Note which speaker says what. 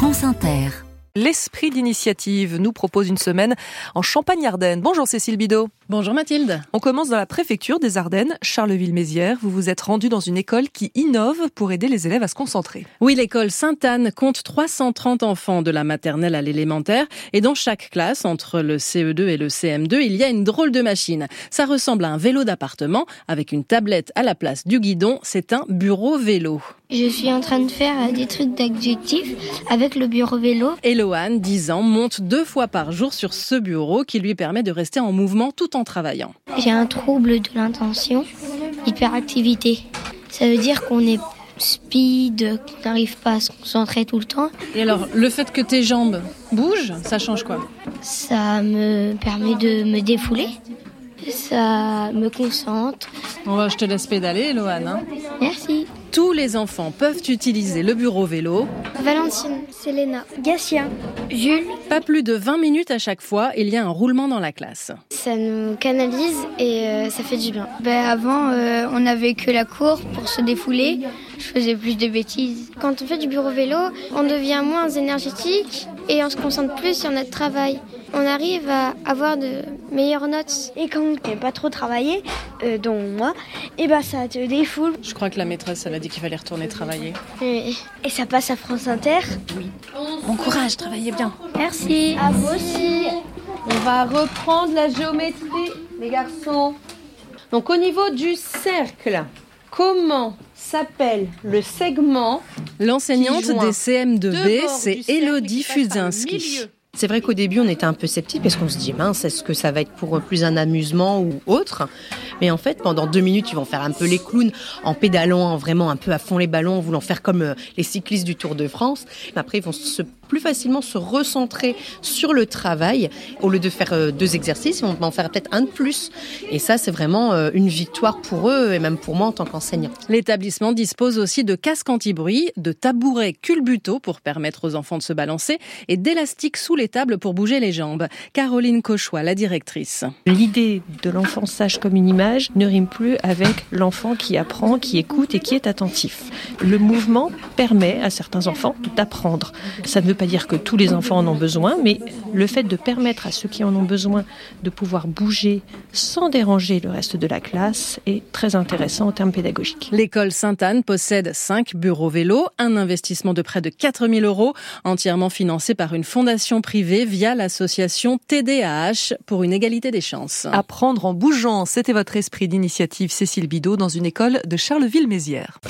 Speaker 1: France Inter.
Speaker 2: L'esprit d'initiative nous propose une semaine en Champagne-Ardenne. Bonjour Cécile Bidot.
Speaker 3: Bonjour Mathilde.
Speaker 2: On commence dans la préfecture des Ardennes, Charleville-Mézières. Vous vous êtes rendu dans une école qui innove pour aider les élèves à se concentrer.
Speaker 3: Oui, l'école Sainte-Anne compte 330 enfants de la maternelle à l'élémentaire et dans chaque classe, entre le CE2 et le CM2, il y a une drôle de machine. Ça ressemble à un vélo d'appartement avec une tablette à la place du guidon. C'est un bureau vélo.
Speaker 4: Je suis en train de faire des trucs d'adjectifs avec le bureau vélo.
Speaker 3: Eloane, 10 ans, monte deux fois par jour sur ce bureau qui lui permet de rester en mouvement tout en travaillant.
Speaker 4: J'ai un trouble de l'intention, hyperactivité. Ça veut dire qu'on est speed, qu'on n'arrive pas à se concentrer tout le temps.
Speaker 3: Et alors, le fait que tes jambes bougent, ça change quoi?
Speaker 4: Ça me permet de me défouler. Ça me concentre.
Speaker 3: Bon, je te laisse pédaler, Eloane. Hein.
Speaker 4: Merci.
Speaker 3: Les enfants peuvent utiliser le bureau vélo.
Speaker 4: Valentine, Selena, Gatien, Jules.
Speaker 3: Pas plus de 20 minutes à chaque fois, il y a un roulement dans la classe.
Speaker 4: Ça nous canalise et euh, ça fait du bien. Ben, avant, euh, on n'avait que la cour pour se défouler. Je faisais plus de bêtises. Quand on fait du bureau vélo, on devient moins énergétique et on se concentre plus sur notre travail. On arrive à avoir de meilleures notes.
Speaker 5: Et quand tu pas trop travaillé, euh, dont moi, et ben ça te défoule.
Speaker 3: Je crois que la maîtresse, elle a dit qu'il fallait retourner travailler.
Speaker 5: Et, et ça passe à France Inter
Speaker 3: Oui. Bon courage, travaillez bien.
Speaker 4: Merci.
Speaker 5: À vous aussi.
Speaker 6: On va reprendre la géométrie, les garçons. Donc au niveau du cercle, comment s'appelle le segment
Speaker 3: L'enseignante des CM2B,
Speaker 6: deux bords
Speaker 3: c'est Elodie
Speaker 6: milieu.
Speaker 7: C'est vrai qu'au début, on était un peu sceptique parce qu'on se dit, mince, est-ce que ça va être pour plus un amusement ou autre? Mais en fait, pendant deux minutes, ils vont faire un peu les clowns en pédalant vraiment un peu à fond les ballons, en voulant faire comme euh, les cyclistes du Tour de France. Après, ils vont se, plus facilement se recentrer sur le travail. Au lieu de faire euh, deux exercices, ils vont en faire peut-être un de plus. Et ça, c'est vraiment euh, une victoire pour eux et même pour moi en tant qu'enseignant.
Speaker 3: L'établissement dispose aussi de casques anti-bruit, de tabourets culbuto pour permettre aux enfants de se balancer et d'élastiques sous les tables pour bouger les jambes. Caroline Cauchois, la directrice.
Speaker 8: L'idée de l'enfant sage comme une image ne rime plus avec l'enfant qui apprend, qui écoute et qui est attentif. Le mouvement permet à certains enfants d'apprendre. Ça ne pas dire que tous les enfants en ont besoin, mais le fait de permettre à ceux qui en ont besoin de pouvoir bouger sans déranger le reste de la classe est très intéressant en termes pédagogiques.
Speaker 3: L'école Sainte-Anne possède cinq bureaux vélos, un investissement de près de 4000 euros, entièrement financé par une fondation privée via l'association TDAH pour une égalité des chances.
Speaker 2: Apprendre en bougeant, c'était votre esprit d'initiative Cécile Bidot dans une école de Charleville-Mézières.